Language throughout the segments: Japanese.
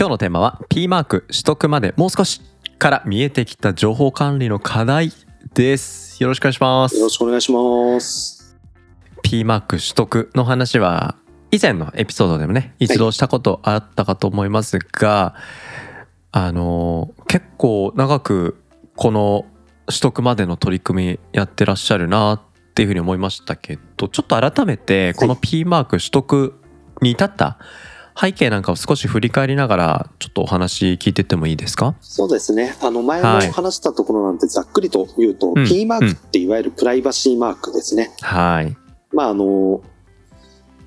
今日のテーマは P マーク取得までもう少しから見えてきた情報管理の課題です。よろしくお願いします。よろしくお願いします。P マーク取得の話は以前のエピソードでもね一度したことあったかと思いますが、あの結構長くこの取得までの取り組みやってらっしゃるなっていうふうに思いましたけどちょっと改めてこの P マーク取得に至った背景なんかを少し振り返りながらちょっとお話聞いてってもいいですか？そうですね。あの、前はい。も話したところなんてざっくりと言うと、うん P マークっていわゆるプライバシーマークですね。はい。まあ、あの、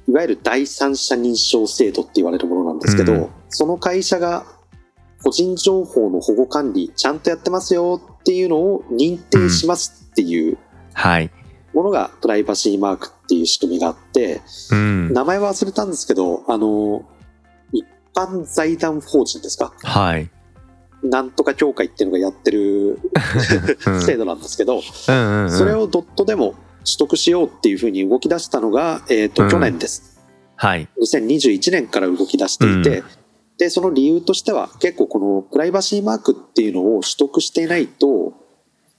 いわゆる第三者認証制度って言われるものなんですけど、うん。その会社が個人情報の保護管理ちゃんとやってますよっていうのを認定しますっていうはい。ものがプライバシーマークっていう仕組みがあって、うん。名前は忘れたんですけど、あの、一般財団法人ですか？はい。なんとか協会っていうのがやってるうん。制度なんですけど、うんうんうん。それをドットでも取得しようっていうふうに動き出したのが、えっ、と、うん。去年です。はい。2021年から動き出していて、うで、その理由としては、結構このプライバシーマークっていうのを取得していないと、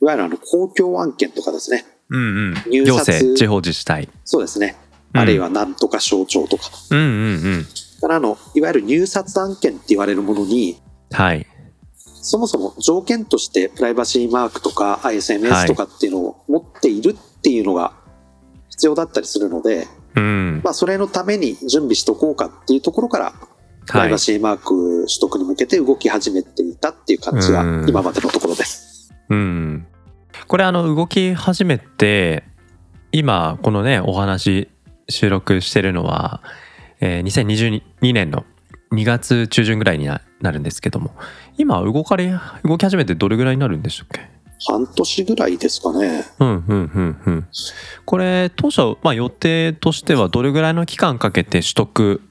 いわゆるあの公共案件とかですね、うんうん。入行札政地方自治体。そうですね、うん。あるいはなんとか省庁とか、うんうんうんからの、いわゆる入札案件って言われるものに、はい。そもそも条件としてプライバシーマークとか ISMS とかっていうのを持っているっていうのが必要だったりするので、うん。まあ、それのために準備しとこうかっていうところから、プラはいイバシーマーク取得に向けて動き始めていたっていう感じがうん。今までのところです。うん。これあの動き始めて今このねお話収録してるのは、えー2022年の2月中旬ぐらいにななるんですけども今動かれ動き始めてどれぐらいになるんでしたっけ？半年ぐらいですかね。うんうんうんうんこれ当初、まあ、予定としてはどれぐらいの期間かけて取得、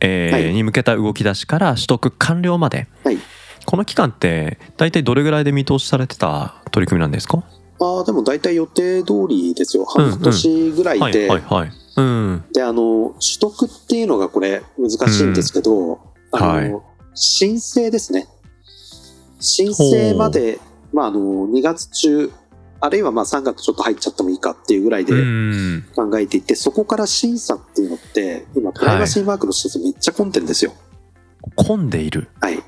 えーはいに向けた動き出しから取得完了まで、はいこの期間って大体どれぐらいで見通しされてた取り組みなんですか？ああ、でも大体予定通りですよ。半年ぐらいで。はいはいはいうん。で、あの、取得っていうのがこれ難しいんですけど、あの、はい。申請ですね。申請まで、まあ、あの、2月中、あるいはまあ3月ちょっと入っちゃってもいいかっていうぐらいでうん。考えていて、そこから審査っていうのって、今、プライバシーマークの施設めっちゃ混んでんですよ。混んでいる。はい。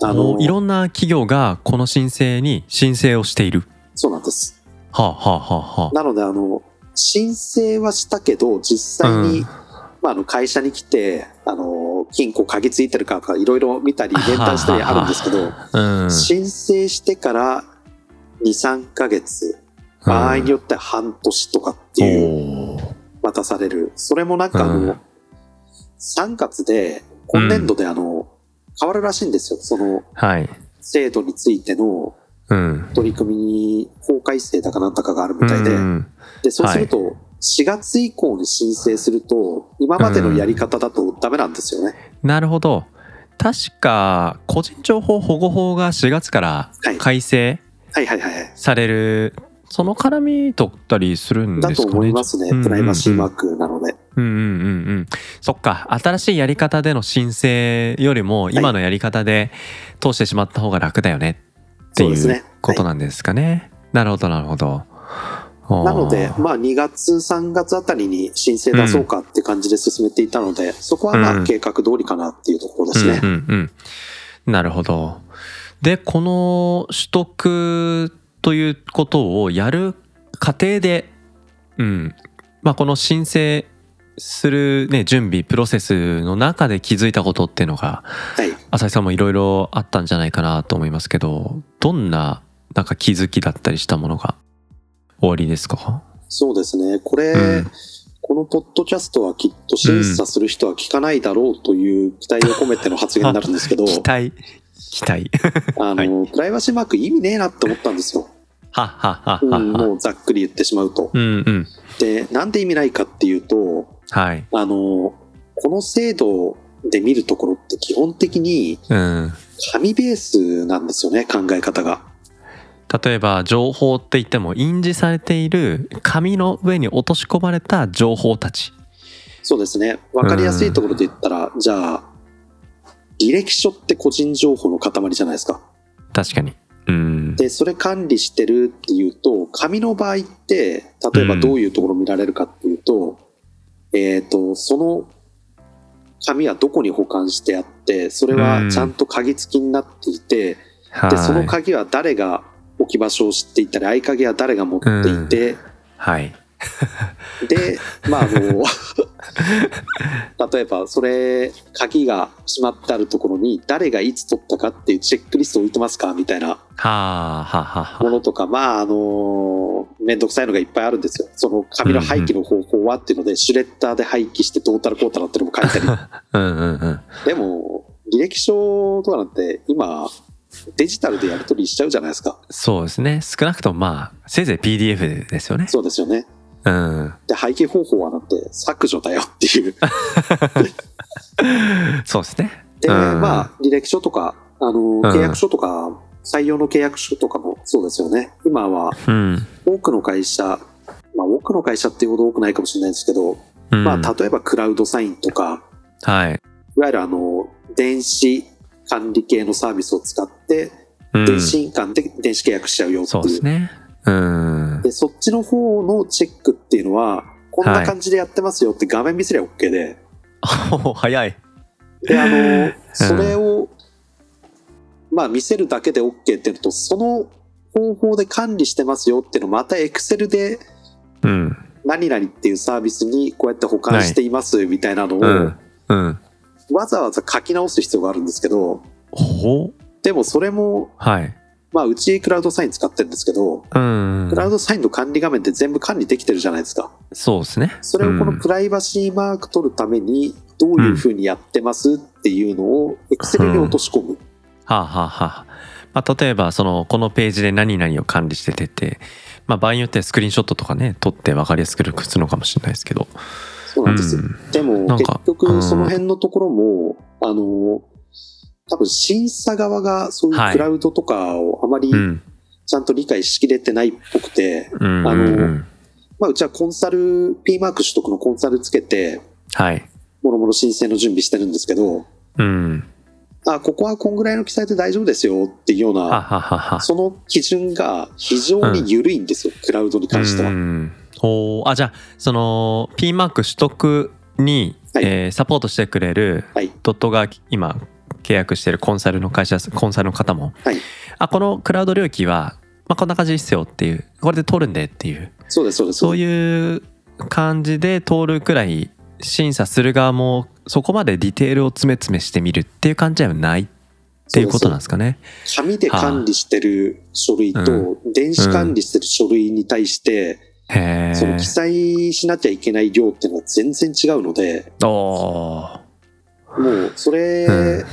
ああのの、いろんな企業がこの申請に申請をしている。そうなんです。はあはあはあはあ。なので、あの、申請はしたけど、実際に、うん。まあ、あの会社に来て、あの、金庫鍵ついてるかとか、いろいろ見たり、連帯したりあるんですけど、うん。申請してから2、3ヶ月、場合によっては半年とかっていうおー待たされる。それもなんかあの、うん3月で、今年度であの、変わるらしいんですよ。そのはい。制度についてのうん取り組みに法改正だかなんだかがあるみたいで、うんで、そうすると、4月以降に申請すると、今までのやり方だとダメなんですよね。なるほど。確か個人情報保護法が4月からはい。改正。される、その絡みとったりするんだとですかね？思いますね。うんうんうん。プライバシーマークなので。うんうんうんうん。そっか。新しいやり方での申請よりも今のやり方で通してしまった方が楽だよねっていう。ことなんですかね、なるほどなるほどなので、まあ2月、3月あたりに申請出そうかって感じで進めていたので、そこはまうんあ計画通りかなっていうところですね。うんうんうん、なるほど。でこの取得ということをやる過程で、うんまあ、この申請する、ね、準備プロセスの中で気づいたことっていうのがはい。浅井さんもいろいろあったんじゃないかなと思いますけどどんななんか気づきだったりしたものが終わりですか？そうですね。これ、うんこのポッドキャストはきっと審査する人は聞かないだろうという期待を込めての発言になるんですけど、期待期待あの、プライバシーマーク意味ねえなって思ったんですよ。はっはっはっうん、もうざっくり言ってしまうと。うんうんで、なんで意味ないかっていうと、はい。あの、この制度で見るところって基本的にうん。紙ベースなんですよね、考え方が。例えば情報って言っても印字されている紙の上に落とし込まれた情報たち。そうですね。わかりやすいところで言ったら、じゃあ、履歴書って個人情報の塊じゃないですか。確かに。うん。で、それ管理してるっていうと、紙の場合って、例えばどういうところ見られるかっていうと、えっ、と、その紙はどこに保管してあって、それはちゃんと鍵付きになっていて、で、その鍵は誰が置き場所を知っていたり、合鍵は誰が持っていて、はい。で、まああの、例えばそれ、鍵が閉まってあるところに誰がいつ取ったかっていうチェックリスト置いてますかみたいなはあはあはあ。はものとか、まああの、めんどくさいのがいっぱいあるんですよ。その紙の廃棄の方法はっていうので、シュレッダーで廃棄してどうたらこうたらっていうのも書いたり。あ うんうんうんでも、履歴書とかなんて今、デジタルでやり取りしちゃうじゃないですか。そうですね少なくともまあせいぜい PDF ですよねそうですよね。うんで、廃棄方法はなんて削除だよっていう。そうですねで、うんまあ、履歴書とか、あの、ん契約書とか、採用の契約書とかもそうですよね。今はうん、多くの会社、まあ多くの会社っていうほど多くないかもしれないですけど、うん、まあ例えばクラウドサインとか、はい、いわゆるあの、電子管理系のサービスを使って、うん。電子印鑑で電子契約しちゃうよっていう。そうですね。うん。で、そっちの方のチェックっていうのは、こんな感じでやってますよって画面見せりゃ OK で、お早い。で、あの、それを、まあ見せるだけで OK っていうのと、その方法で管理してますよっていうのをまた Excel でうん。何々っていうサービスにこうやって保管していますみたいなのを、うん。うん。わざわざ書き直す必要があるんですけど、でもそれも、はい。まあうちクラウドサイン使ってるんですけど、うんクラウドサインの管理画面って全部管理できてるじゃないですか。そうですね。それをこのプライバシーマーク取るためにどういうふうにやってますっていうのを Excel に落とし込む。はあ、はあはあ。まあ、例えばそのこのページで何々を管理しててて、まあ、場合によってはスクリーンショットとかね撮って分かりやすくするのかもしれないですけど、そうなんですよ。うん。でも結局その辺のところも、あの、多分審査側がそういうクラウドとかをあまりうん。ちゃんと理解しきれてないっぽくて、うんあのうんまあうちはコンサル、P マーク取得のコンサルつけて、はい。もろもろ申請の準備してるんですけど、うんあ、ここはこんぐらいの記載で大丈夫ですよっていうようはな、はははその基準が非常に緩いんですよ、クラウドに関しては。うん。ほう。あじゃあその P マーク取得に、はい。えーサポートしてくれるはい。ドットが今契約してるコンサルの会社コンサルの方も、はい。あこのクラウド領域は、まあ、こんな感じですよっていう。これで通るんでっていう。そうです、そうです。そういう感じで通るくらい審査する側もそこまでディテールを詰め詰めしてみるっていう感じではないっていうことなんですかね。紙で管理してる書類はと電子管理してる書類に対して、へその記え。載しなきゃいけない量っていうのは全然違うので、もうそれ、うん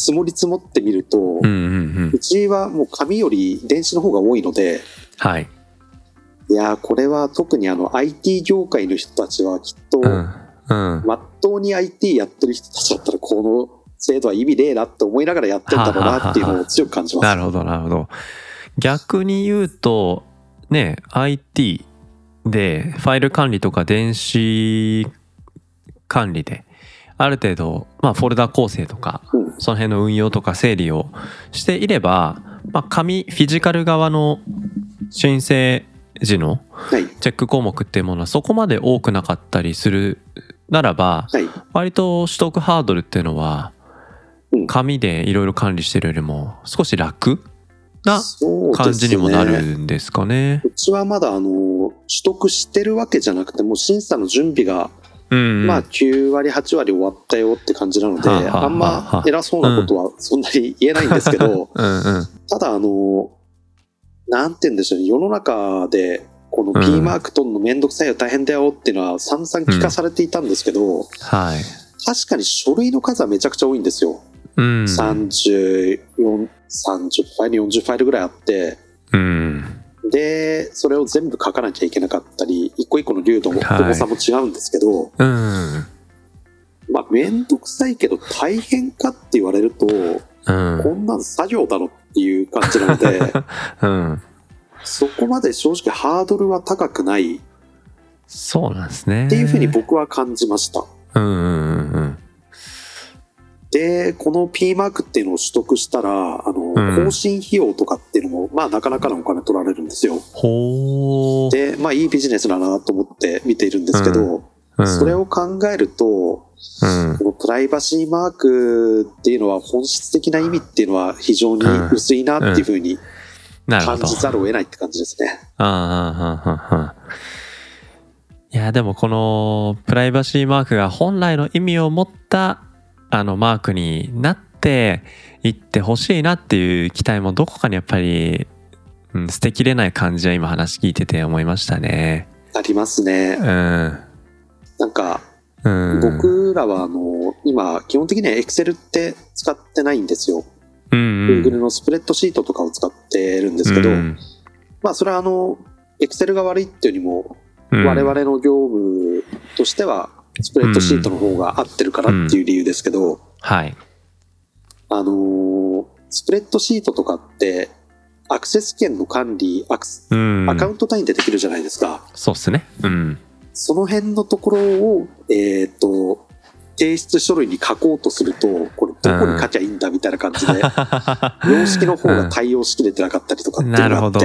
積もり積もってみると、うんうんうんうちはもう紙より電子の方が多いので、はい。いやーこれは特にあの IT 業界の人たちはきっと、うんうん。まっとうに IT やってる人たちだったらこの制度は意味ねえなって思いながらやってんだろうなっていうのを強く感じます。なるほどなるほど。逆に言うとね IT でファイル管理とか電子管理である程度、まあ、フォルダ構成とかうんその辺の運用とか整理をしていれば、まあ、紙フィジカル側の申請時のはい。チェック項目っていうものはそこまで多くなかったりするならばはい。割と取得ハードルっていうのはうん。紙でいろいろ管理してるよりも少し楽な感じにもなるんですかね。うちはまだあの、取得してるわけじゃなくて、もう審査の準備が、うん、まあ9割、8割終わったよって感じなので、はあはあはああ。んま偉そうなことはそんなに言えないんですけど、うんうん。ただあの、なんて言うんでしょうね、世の中で、このうん P マーク取るのめんどくさいよ、大変だよっていうのは散々聞かされていたんですけど、はい。確かに書類の数はめちゃくちゃ多いんですよ。うん。34 30ファイル40ファイルぐらいあってうん。でそれを全部書かなきゃいけなかったり一個一個の流度もはい重さも違うんですけど、うん。まあ面倒くさいけど大変かって言われるとうん。こんなん作業だろっていう感じなので うん。そこまで正直ハードルは高くないっそうなんですね。ていうふうに僕は感じました。うんうんうんうん。で、この P マークっていうのを取得したら、あの、うん更新費用とかっていうのも、まあなかなかのお金取られるんですよ。ほー。で、まあいいビジネスだなと思って見ているんですけど、うん、それを考えると、うん。このプライバシーマークっていうのは本質的な意味っていうのは非常に薄いなっていうふうに。感じざるを得ないって感じですね。ああ、ああ、ああ。いや、でもこのプライバシーマークが本来の意味を持ったあのマークになっていってほしいなっていう期待もどこかにやっぱり、うん、捨てきれない感じは今話聞いてて思いましたね。ありますねう。ん。なんか、うん。僕らはあの、今、基本的には Excel って使ってないんですよ。うんうん、Google のスプレッドシートとかを使ってるんですけど、うんまあそれはあの、Excel が悪いっていうよりも、うん我々の業務としては、スプレッドシートの方が合ってるからっていう理由ですけど、はい。あのースプレッドシートとかって、アクセス権の管理、アクスうん。アカウント単位でできるじゃないですか。そうっすね。うん。その辺のところを、えっ、と、提出書類に書こうとすると、これどこに書きゃいいんだみたいな感じで、様式の方が対応しきれてなかったりとかってなるほど。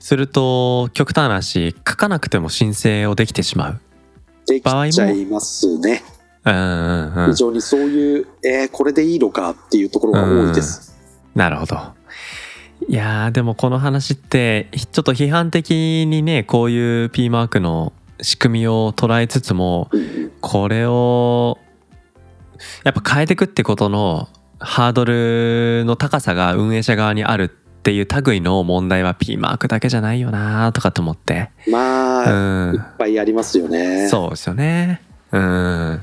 すると極端な話書かなくても申請をできてしまう。できちゃいますね。うんうんうん非。常にそういう、えー、これでいいのかっていうところが多いです。なるほど。いやーでもこの話ってちょっと批判的にねこういう P マークの仕組みを捉えつつもこれをやっぱ変えていくってことのハードルの高さが運営者側にあるっていう類の問題は P マークだけじゃないよなとかと思って。まうあ、いっん。ぱいありますよね。そうですよね。うん。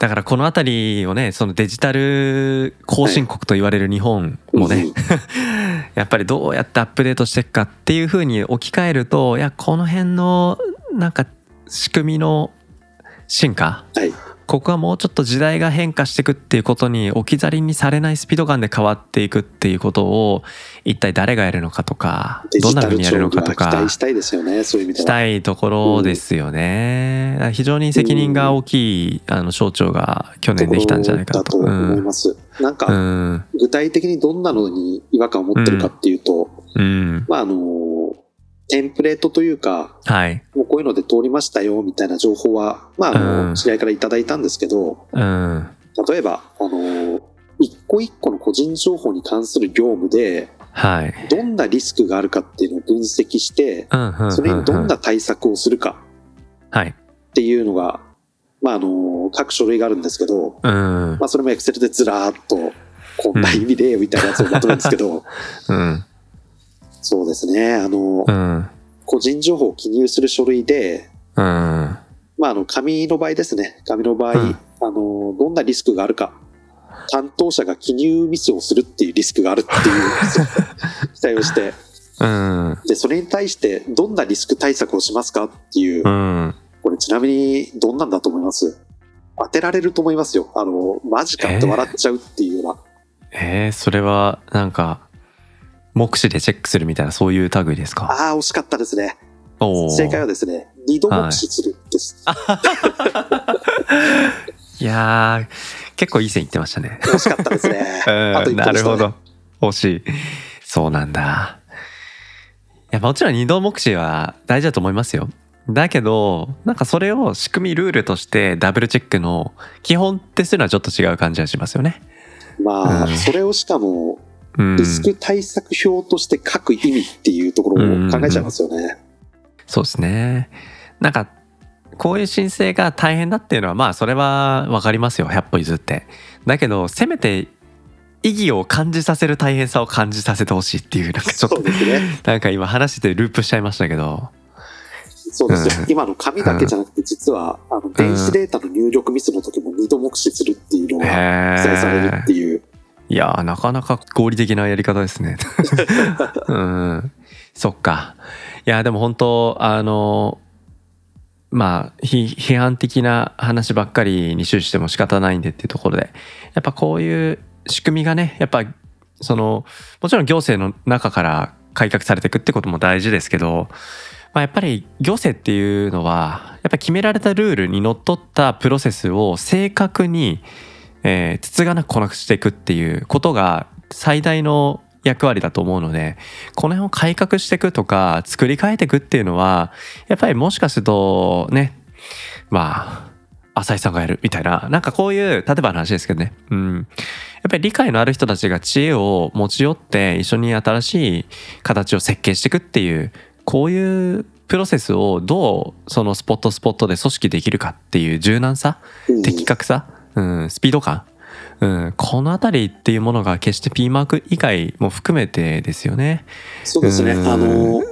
だからこの辺りをねそのデジタル後進国と言われる日本もね、うん やっぱりどうやってアップデートしていくかっていうふうに置き換えるといやこの辺のなんか仕組みの進化？はい。ここはもうちょっと時代が変化していくっていうことに置き去りにされないスピード感で変わっていくっていうことを一体誰がやるのかとかどんなふうにやるのかと庁には期か待したいですよね、そういう意味。したいところですよね。だから非常に責任が大きいあの省庁が去年できたんじゃないかなと。思います。なんうか、ん具体的にどんなのに違和感を持ってるかっていうと、うんまあ、あの、テンプレートというか、はい。もうこういうので通りましたよ、みたいな情報は、まあ、あうんの、知り合いからいただいたんですけど、うん例えば、あの、一個一個の個人情報に関する業務で、はい。どんなリスクがあるかっていうのを分析して、それにどんな対策をするかはい。っていうのが、まあ、あの、各書類があるんですけど、うんまあ、それも Excel でずらーっと、こんな意味で、みたいなやつをまとめるんですけど、うんそうですね、あのう、ん。個人情報を記入する書類で、うん。まあ、あの、紙の場合ですね、紙の場合、うん。あの、どんなリスクがあるか、担当者が記入ミスをするっていうリスクがあるっていう 期待をして、うん。で、それに対してどんなリスク対策をしますかっていう、うん。これちなみにどんなんだと思います？当てられると思いますよ。あの、マジかって笑っちゃうっていうような。えー、それはなんか目視でチェックするみたいなそういう類ですか？ああ、惜しかったですね。正解はですね、二度目視するです。いやー結構いい線いってましたね。惜しかったですね。ね。なるほど。惜しい。そうなんだ。いやもちろん二度目視は大事だと思いますよ。だけどなんかそれを仕組みルールとしてダブルチェックの基本ってするのはちょっと違う感じがしますよね。まあ、うん。それをしかも、うんリスク対策表として書く意味っていうところを考えちゃいますよね。そうですね。なんかこういう申請が大変だっていうのはまあそれは分かりますよ。100歩譲って。だけどせめて意義を感じさせる大変さを感じさせてほしいっていうなんかちょっとね。なんか今話しててループしちゃいましたけど。そうですよ、うん。今の紙だけじゃなくて、実は、あの、電子データの入力ミスの時も二度目視するっていうのが記載されるへっていう。いやーなかなか合理的なやり方ですね。うん、そっか。いやでも本当あのまあ批判的な話ばっかりに終始しても仕方ないんでっていうところでやっぱこういう仕組みがねやっぱそのもちろん行政の中から改革されていくってことも大事ですけど、まあ、やっぱり行政っていうのはやっぱ決められたルールにのっとったプロセスを正確にえー、つつがなくこなくしていくっていうことが最大の役割だと思うのでこの辺を改革していくとか作り変えていくっていうのはやっぱりもしかするとねまあ浅井さんがやるみたいななんかこういう例えばの話ですけどね。うん。やっぱり理解のある人たちが知恵を持ち寄って一緒に新しい形を設計していくっていうこういうプロセスをどうそのスポットスポットで組織できるかっていう柔軟さうん。的確さ、うん、スピード感、うん、この辺りっていうものが決して P マーク以外も含めてですよね。そうですね。うん。あの、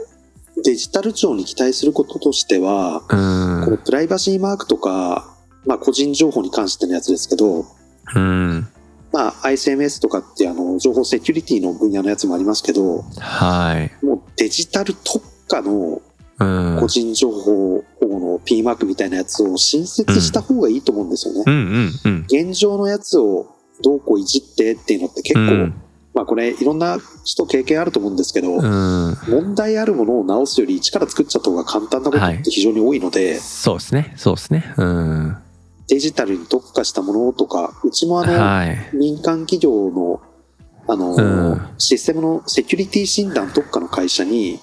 デジタル庁に期待することとしては、うん。このプライバシーマークとか、まあ個人情報に関してのやつですけど、うん。まあ ISMS とかってあの情報セキュリティの分野のやつもありますけど、はい、もうデジタル特化のうん、個人情報保護の P マークみたいなやつを新設した方がいいと思うんですよね。うんうんうん。現状のやつをどうこういじってっていうのって結構、うん。まあこれいろんな人経験あると思うんですけど、うん。問題あるものを直すより一から作っちゃった方が簡単なことって非常に多いので、そうですね。そうですね。うん。デジタルに特化したものとか、うちもあの、はい。民間企業の、あの、うん。システムのセキュリティ診断特化の会社に、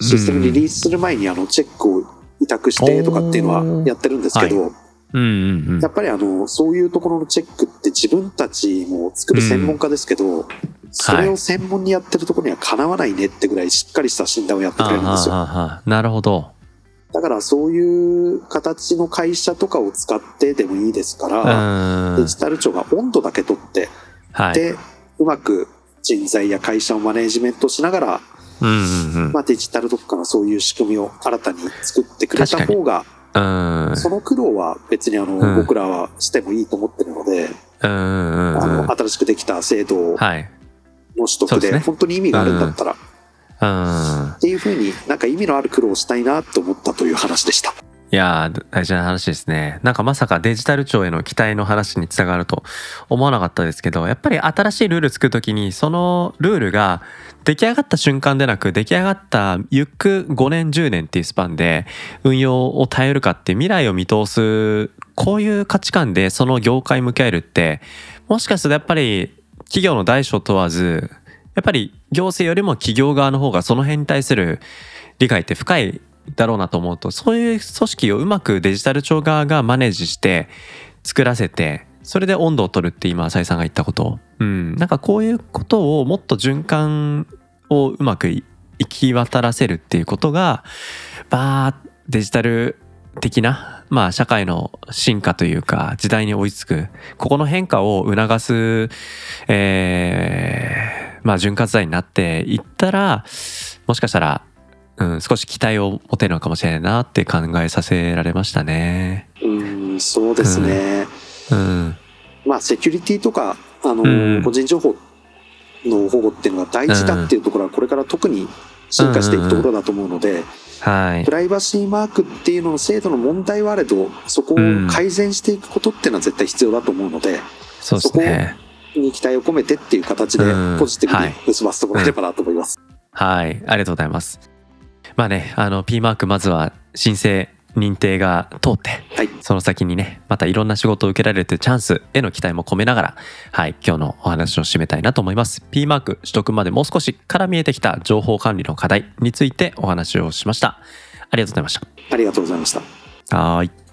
システムリリースする前にあの、チェックを委託してとかっていうのはやってるんですけど、うんうんうん。やっぱりあの、そういうところのチェックって自分たちも作る専門家ですけど、それを専門にやってるところにはかなわないねってぐらいしっかりした診断をやってくれるんですよ。なるほど。だからそういう形の会社とかを使ってでもいいですから、うん。デジタル庁が温度だけ取って、はい。で、うまく人材や会社をマネージメントしながら、うんうんうん。まあ、デジタル特化のそういう仕組みを新たに作ってくれた方が、うん。その苦労は別にあの、うん。僕らはしてもいいと思ってるので、うんあの新しくできた制度はい。の取得で本当に意味があるんだったら、うん。っていうふうになんか意味のある苦労をしたいなと思ったという話でした。いやー大事な話ですね。なんかまさかデジタル庁への期待の話につながると思わなかったですけどやっぱり新しいルール作るときにそのルールが出来上がった瞬間でなく出来上がったゆっく5年10年っていうスパンで運用を耐えるかって未来を見通すこういう価値観でその業界向き合えるってもしかするとやっぱり企業の大小問わずやっぱり行政よりも企業側の方がその辺に対する理解って深いだろうなと思うとそういう組織をうまくデジタル庁側がマネージして作らせてそれで温度を取るって今浅井さんが言ったこと、うん、なんかこういうことをもっと循環をうまく行き渡らせるっていうことがバーデジタル的な、まあ、社会の進化というか時代に追いつくここの変化を促す、えーまあ、潤滑剤になっていったらもしかしたらうん、少し期待を持てるのかもしれないなって考えさせられましたね。うん、そうですね。うん、まあ、セキュリティとか、あの、うん個人情報の保護っていうのが大事だっていうところは、これから特に進化していくところだと思うので、はいプ。ライバシーマークっていうのの制度の問題はあれど、そこを改善していくことっていうのは絶対必要だと思うので、そうですね。に期待を込めてっていう形でうんポジティブにはい結ばせてもらえればなと思います。はい。ありがとうございます。まあね、あの、P マークまずは申請認定が通って、はい。その先にね、またいろんな仕事を受けられるというチャンスへの期待も込めながら、はい、今日のお話を締めたいなと思います。P マーク取得までもう少しから見えてきた情報管理の課題についてお話をしました。ありがとうございましありがとうございました。た。はーい。